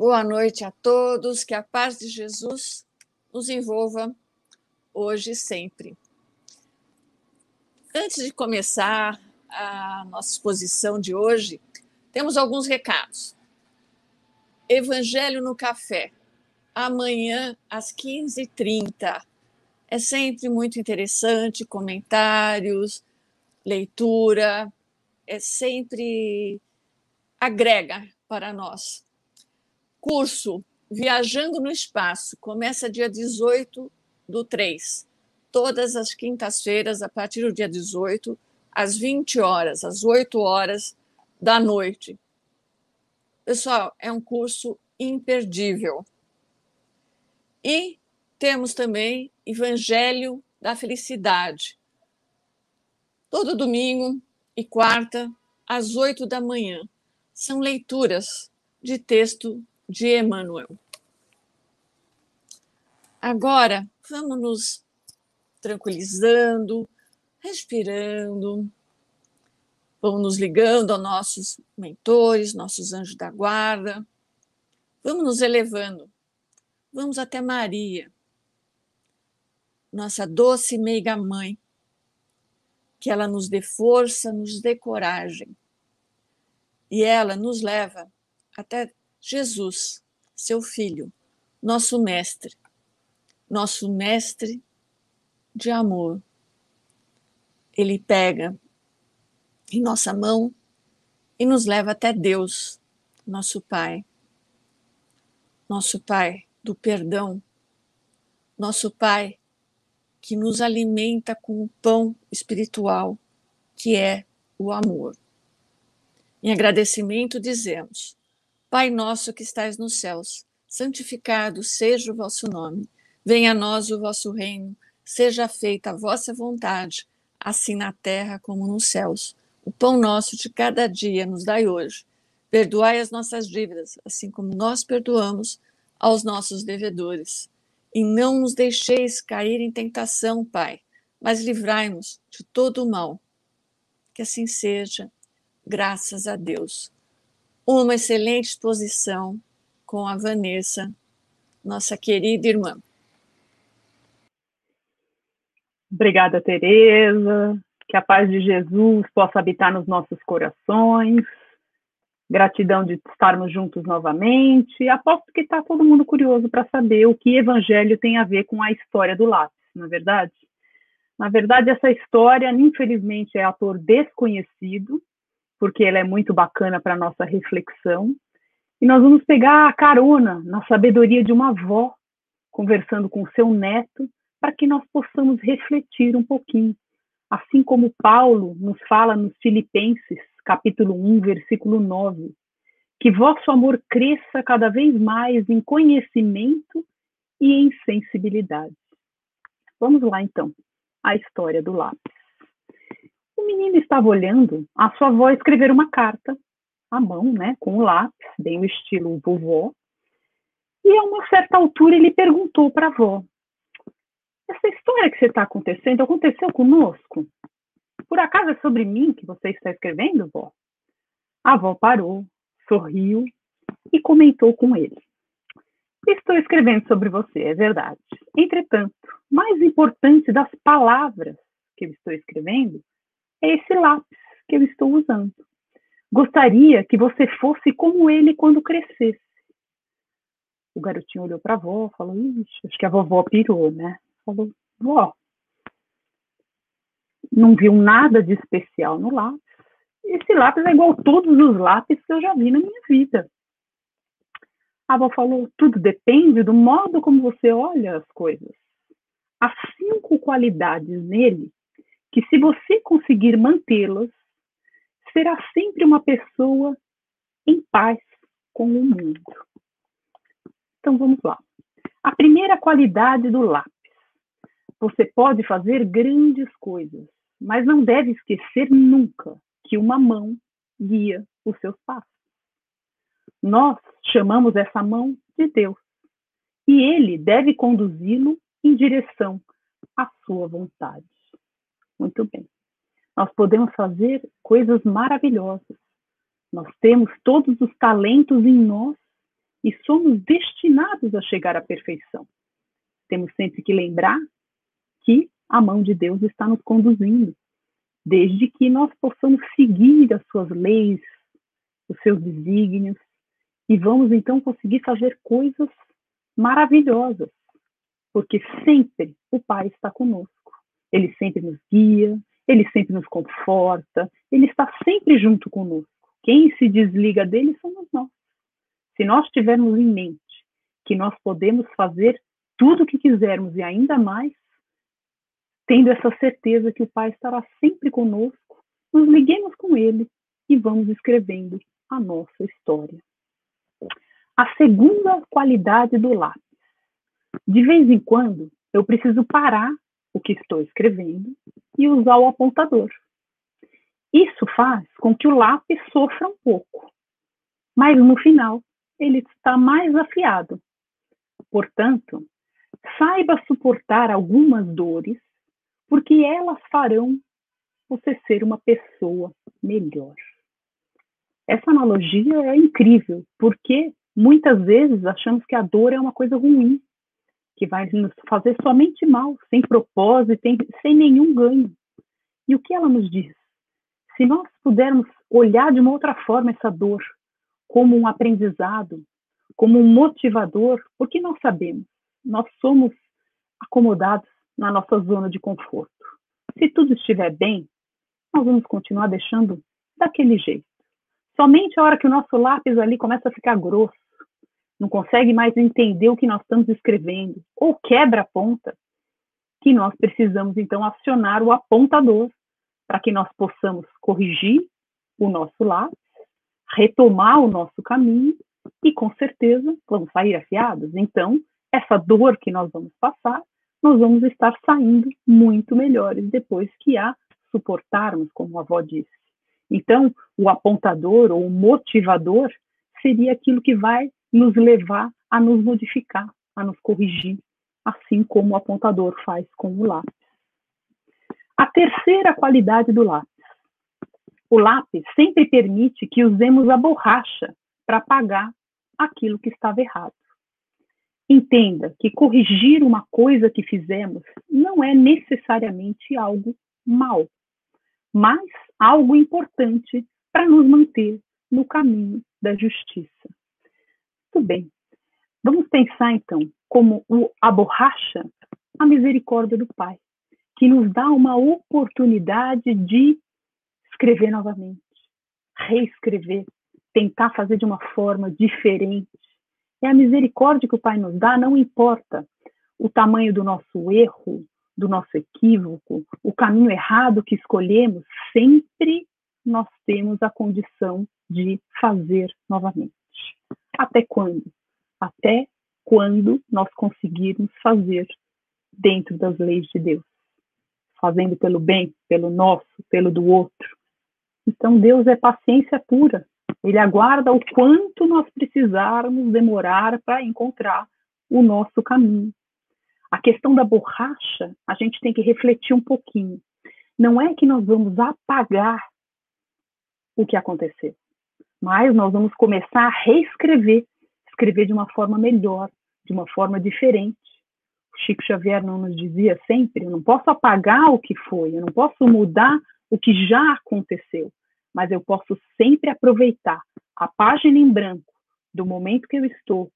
Boa noite a todos, que a paz de Jesus nos envolva hoje e sempre. Antes de começar a nossa exposição de hoje, temos alguns recados. Evangelho no Café, amanhã às 15h30. É sempre muito interessante, comentários, leitura, é sempre agrega para nós. Curso Viajando no Espaço, começa dia 18 do 3, todas as quintas-feiras, a partir do dia 18, às 20 horas, às 8 horas da noite. Pessoal, é um curso imperdível. E temos também Evangelho da Felicidade. Todo domingo e quarta, às oito da manhã. São leituras de texto de Emmanuel. Agora, vamos nos tranquilizando, respirando, vamos nos ligando aos nossos mentores, nossos anjos da guarda, vamos nos elevando, vamos até Maria, nossa doce meiga mãe, que ela nos dê força, nos dê coragem, e ela nos leva até Jesus, seu filho, nosso mestre, nosso mestre de amor. Ele pega em nossa mão e nos leva até Deus, nosso Pai. Nosso Pai do perdão, nosso Pai que nos alimenta com o pão espiritual, que é o amor. Em agradecimento dizemos: Pai nosso que estais nos céus, santificado seja o vosso nome. Venha a nós o vosso reino, seja feita a vossa vontade, assim na terra como nos céus. O pão nosso de cada dia nos dai hoje. Perdoai as nossas dívidas, assim como nós perdoamos aos nossos devedores. E não nos deixeis cair em tentação, Pai, mas livrai-nos de todo o mal. Que assim seja, graças a Deus uma excelente exposição com a Vanessa, nossa querida irmã. Obrigada, Tereza. Que a paz de Jesus possa habitar nos nossos corações. Gratidão de estarmos juntos novamente. Aposto que está todo mundo curioso para saber o que evangelho tem a ver com a história do lápis, não é verdade? Na verdade, essa história, infelizmente, é ator desconhecido, porque ela é muito bacana para nossa reflexão. E nós vamos pegar a carona na sabedoria de uma avó, conversando com seu neto, para que nós possamos refletir um pouquinho. Assim como Paulo nos fala nos Filipenses, capítulo 1, versículo 9, que vosso amor cresça cada vez mais em conhecimento e em sensibilidade. Vamos lá, então, a história do lápis. O menino estava olhando a sua avó escrever uma carta à mão, né, com o lápis, bem o estilo vovó. E a uma certa altura ele perguntou para a avó: Essa história que você está acontecendo aconteceu conosco? Por acaso é sobre mim que você está escrevendo, vó? A avó parou, sorriu e comentou com ele. Estou escrevendo sobre você, é verdade. Entretanto, mais importante das palavras que eu estou escrevendo é esse lápis que eu estou usando. Gostaria que você fosse como ele quando crescesse. O garotinho olhou para a avó, falou: Ixi, acho que a vovó pirou, né? Falou: Vó, não viu nada de especial no lápis. Esse lápis é igual a todos os lápis que eu já vi na minha vida. A avó falou: tudo depende do modo como você olha as coisas. Há cinco qualidades nele que se você conseguir mantê-las, será sempre uma pessoa em paz com o mundo. Então vamos lá. A primeira qualidade do lápis. Você pode fazer grandes coisas, mas não deve esquecer nunca que uma mão guia os seus passos. Nós chamamos essa mão de Deus, e ele deve conduzi-lo em direção à sua vontade. Muito bem. Nós podemos fazer coisas maravilhosas. Nós temos todos os talentos em nós e somos destinados a chegar à perfeição. Temos sempre que lembrar que a mão de Deus está nos conduzindo, desde que nós possamos seguir as suas leis, os seus desígnios, e vamos então conseguir fazer coisas maravilhosas, porque sempre o Pai está conosco. Ele sempre nos guia, ele sempre nos conforta, ele está sempre junto conosco. Quem se desliga dele somos nós. Se nós tivermos em mente que nós podemos fazer tudo o que quisermos e ainda mais, tendo essa certeza que o Pai estará sempre conosco, nos liguemos com Ele e vamos escrevendo a nossa história. A segunda qualidade do lápis. De vez em quando, eu preciso parar o que estou escrevendo e usar o apontador. Isso faz com que o lápis sofra um pouco, mas no final ele está mais afiado. Portanto, saiba suportar algumas dores, porque elas farão você ser uma pessoa melhor. Essa analogia é incrível, porque muitas vezes achamos que a dor é uma coisa ruim, que vai nos fazer somente mal, sem propósito, sem nenhum ganho. E o que ela nos diz? Se nós pudermos olhar de uma outra forma essa dor, como um aprendizado, como um motivador, porque nós sabemos, nós somos acomodados na nossa zona de conforto. Se tudo estiver bem, nós vamos continuar deixando daquele jeito. Somente a hora que o nosso lápis ali começa a ficar grosso, não consegue mais entender o que nós estamos escrevendo, ou quebra a ponta, que nós precisamos então acionar o apontador para que nós possamos corrigir o nosso lápis retomar o nosso caminho e com certeza vamos sair afiados. Então, essa dor que nós vamos passar, nós vamos estar saindo muito melhores depois que a suportarmos, como a avó disse. Então, o apontador ou o motivador seria aquilo que vai nos levar a nos modificar, a nos corrigir, assim como o apontador faz com o lápis. A terceira qualidade do lápis o lápis sempre permite que usemos a borracha para apagar aquilo que estava errado. Entenda que corrigir uma coisa que fizemos não é necessariamente algo mal, mas algo importante para nos manter no caminho da justiça. Tudo bem. Vamos pensar então como a borracha, a misericórdia do Pai, que nos dá uma oportunidade de escrever novamente, reescrever, tentar fazer de uma forma diferente. É a misericórdia que o Pai nos dá, não importa o tamanho do nosso erro, do nosso equívoco, o caminho errado que escolhemos, sempre nós temos a condição de fazer novamente. Até quando? Até quando nós conseguirmos fazer dentro das leis de Deus. Fazendo pelo bem, pelo nosso, pelo do outro, então, Deus é paciência pura. Ele aguarda o quanto nós precisarmos demorar para encontrar o nosso caminho. A questão da borracha, a gente tem que refletir um pouquinho. Não é que nós vamos apagar o que aconteceu, mas nós vamos começar a reescrever, escrever de uma forma melhor, de uma forma diferente. O Chico Xavier não nos dizia sempre: eu não posso apagar o que foi, eu não posso mudar o que já aconteceu, mas eu posso sempre aproveitar a página em branco do momento que eu estou,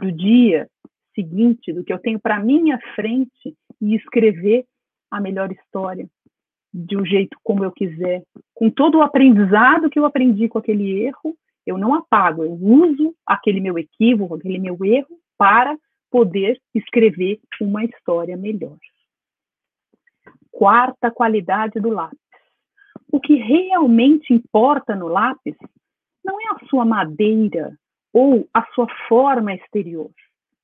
do dia seguinte, do que eu tenho para minha frente e escrever a melhor história de um jeito como eu quiser, com todo o aprendizado que eu aprendi com aquele erro, eu não apago, eu uso aquele meu equívoco, aquele meu erro para poder escrever uma história melhor. Quarta qualidade do lápis o que realmente importa no lápis não é a sua madeira ou a sua forma exterior,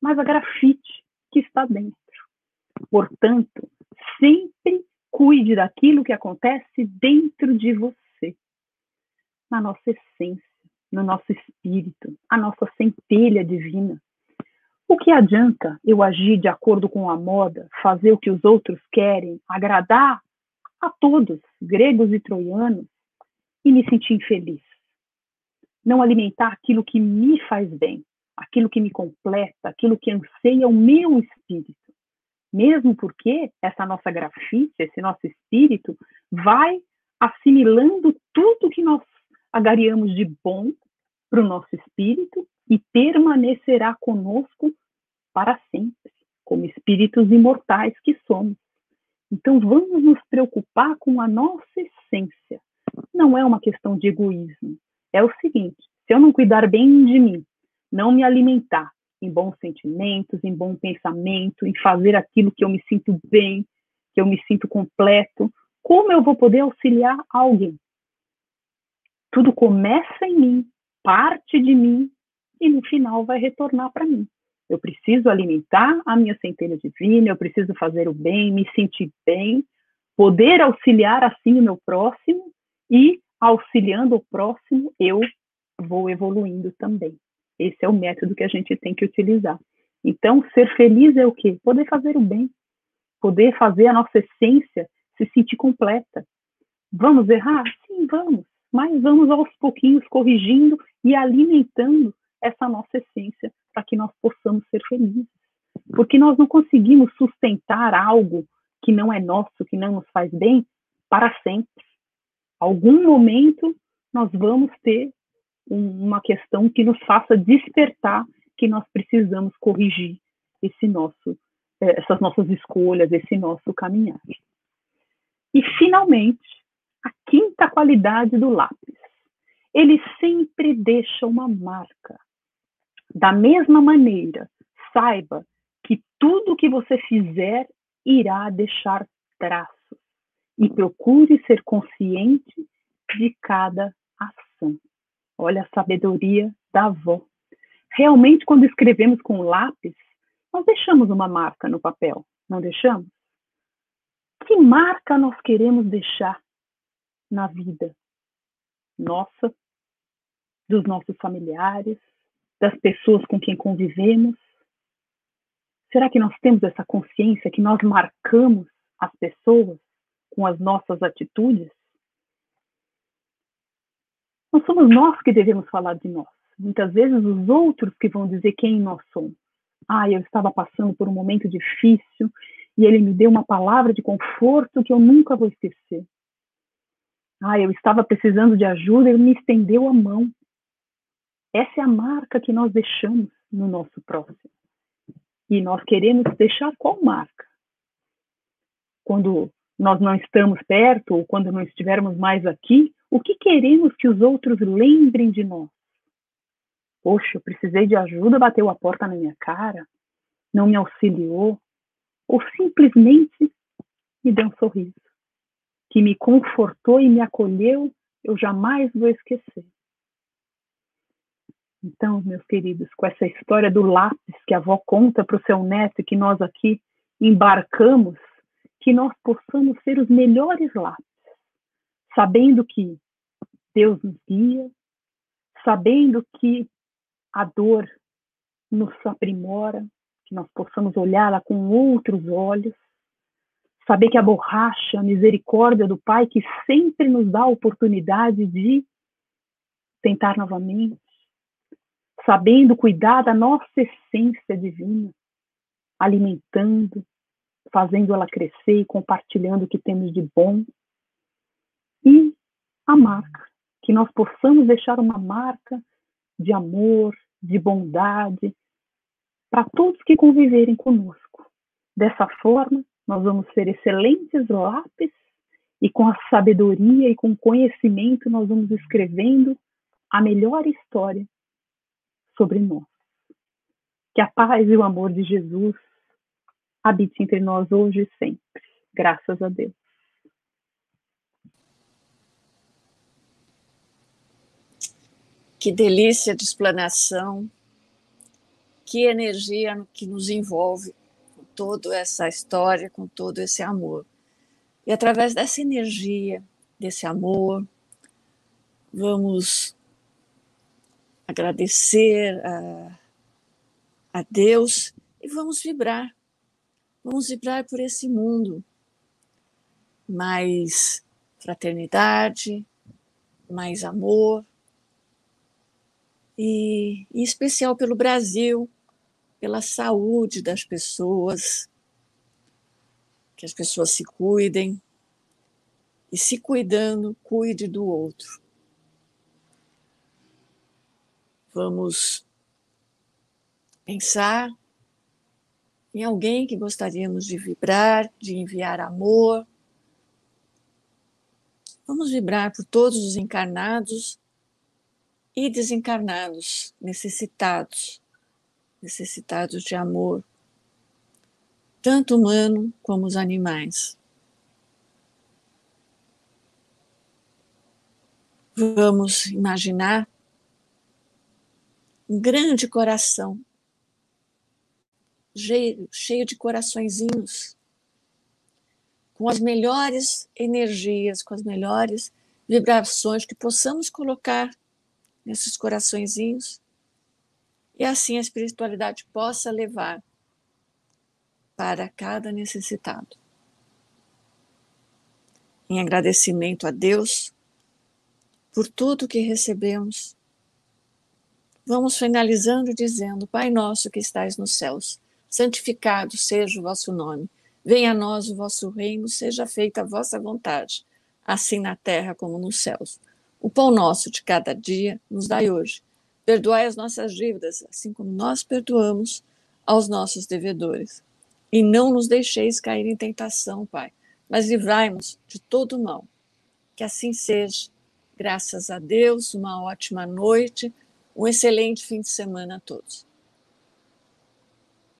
mas a grafite que está dentro. Portanto, sempre cuide daquilo que acontece dentro de você, na nossa essência, no nosso espírito, a nossa centelha divina. O que adianta eu agir de acordo com a moda, fazer o que os outros querem, agradar a todos, gregos e troianos, e me sentir infeliz. Não alimentar aquilo que me faz bem, aquilo que me completa, aquilo que anseia o meu espírito. Mesmo porque essa nossa grafite, esse nosso espírito, vai assimilando tudo que nós agariamos de bom para o nosso espírito e permanecerá conosco para sempre, como espíritos imortais que somos. Então, vamos nos preocupar com a nossa essência. Não é uma questão de egoísmo. É o seguinte: se eu não cuidar bem de mim, não me alimentar em bons sentimentos, em bom pensamento, em fazer aquilo que eu me sinto bem, que eu me sinto completo, como eu vou poder auxiliar alguém? Tudo começa em mim, parte de mim e no final vai retornar para mim. Eu preciso alimentar a minha centelha divina, eu preciso fazer o bem, me sentir bem, poder auxiliar assim o meu próximo e auxiliando o próximo, eu vou evoluindo também. Esse é o método que a gente tem que utilizar. Então, ser feliz é o quê? Poder fazer o bem, poder fazer a nossa essência se sentir completa. Vamos errar? Sim, vamos. Mas vamos aos pouquinhos corrigindo e alimentando essa nossa essência para que nós possamos ser felizes. Porque nós não conseguimos sustentar algo que não é nosso, que não nos faz bem, para sempre. Algum momento nós vamos ter uma questão que nos faça despertar que nós precisamos corrigir esse nosso, eh, essas nossas escolhas, esse nosso caminhar. E, finalmente, a quinta qualidade do lápis. Ele sempre deixa uma marca. Da mesma maneira, saiba que tudo que você fizer irá deixar traços. E procure ser consciente de cada ação. Olha a sabedoria da avó. Realmente, quando escrevemos com lápis, nós deixamos uma marca no papel, não deixamos? Que marca nós queremos deixar na vida nossa, dos nossos familiares, das pessoas com quem convivemos? Será que nós temos essa consciência que nós marcamos as pessoas com as nossas atitudes? Não somos nós que devemos falar de nós. Muitas vezes os outros que vão dizer quem nós somos. Ah, eu estava passando por um momento difícil e ele me deu uma palavra de conforto que eu nunca vou esquecer. Ah, eu estava precisando de ajuda, ele me estendeu a mão. Essa é a marca que nós deixamos no nosso próximo. E nós queremos deixar qual marca? Quando nós não estamos perto ou quando não estivermos mais aqui, o que queremos que os outros lembrem de nós? Poxa, eu precisei de ajuda, bateu a porta na minha cara, não me auxiliou, ou simplesmente me deu um sorriso, que me confortou e me acolheu, eu jamais vou esquecer. Então, meus queridos, com essa história do lápis que a avó conta para o seu neto que nós aqui embarcamos, que nós possamos ser os melhores lápis, sabendo que Deus nos guia, sabendo que a dor nos aprimora, que nós possamos olhá-la com outros olhos, saber que a borracha, a misericórdia do Pai, que sempre nos dá a oportunidade de tentar novamente, sabendo cuidar da nossa essência divina, alimentando, fazendo ela crescer e compartilhando o que temos de bom. E a marca, que nós possamos deixar uma marca de amor, de bondade, para todos que conviverem conosco. Dessa forma, nós vamos ser excelentes lápis e com a sabedoria e com conhecimento nós vamos escrevendo a melhor história sobre nós. Que a paz e o amor de Jesus habite entre nós hoje e sempre. Graças a Deus. Que delícia de explanação que energia que nos envolve com toda essa história, com todo esse amor. E através dessa energia, desse amor, vamos agradecer a, a Deus e vamos vibrar. Vamos vibrar por esse mundo. Mais fraternidade, mais amor, e em especial pelo Brasil, pela saúde das pessoas, que as pessoas se cuidem e se cuidando, cuide do outro. Vamos pensar em alguém que gostaríamos de vibrar, de enviar amor. Vamos vibrar por todos os encarnados e desencarnados, necessitados, necessitados de amor, tanto humano como os animais. Vamos imaginar um grande coração cheio, de coraçõezinhos, com as melhores energias, com as melhores vibrações que possamos colocar nesses coraçõezinhos e assim a espiritualidade possa levar para cada necessitado. Em agradecimento a Deus por tudo que recebemos, vamos finalizando dizendo: Pai nosso que estais nos céus, santificado seja o vosso nome. Venha a nós o vosso reino, seja feita a vossa vontade, assim na terra como nos céus. O pão nosso de cada dia nos dai hoje. Perdoai as nossas dívidas, assim como nós perdoamos aos nossos devedores. E não nos deixeis cair em tentação, Pai, mas livrai-nos de todo mal. Que assim seja. Graças a Deus, uma ótima noite, um excelente fim de semana a todos.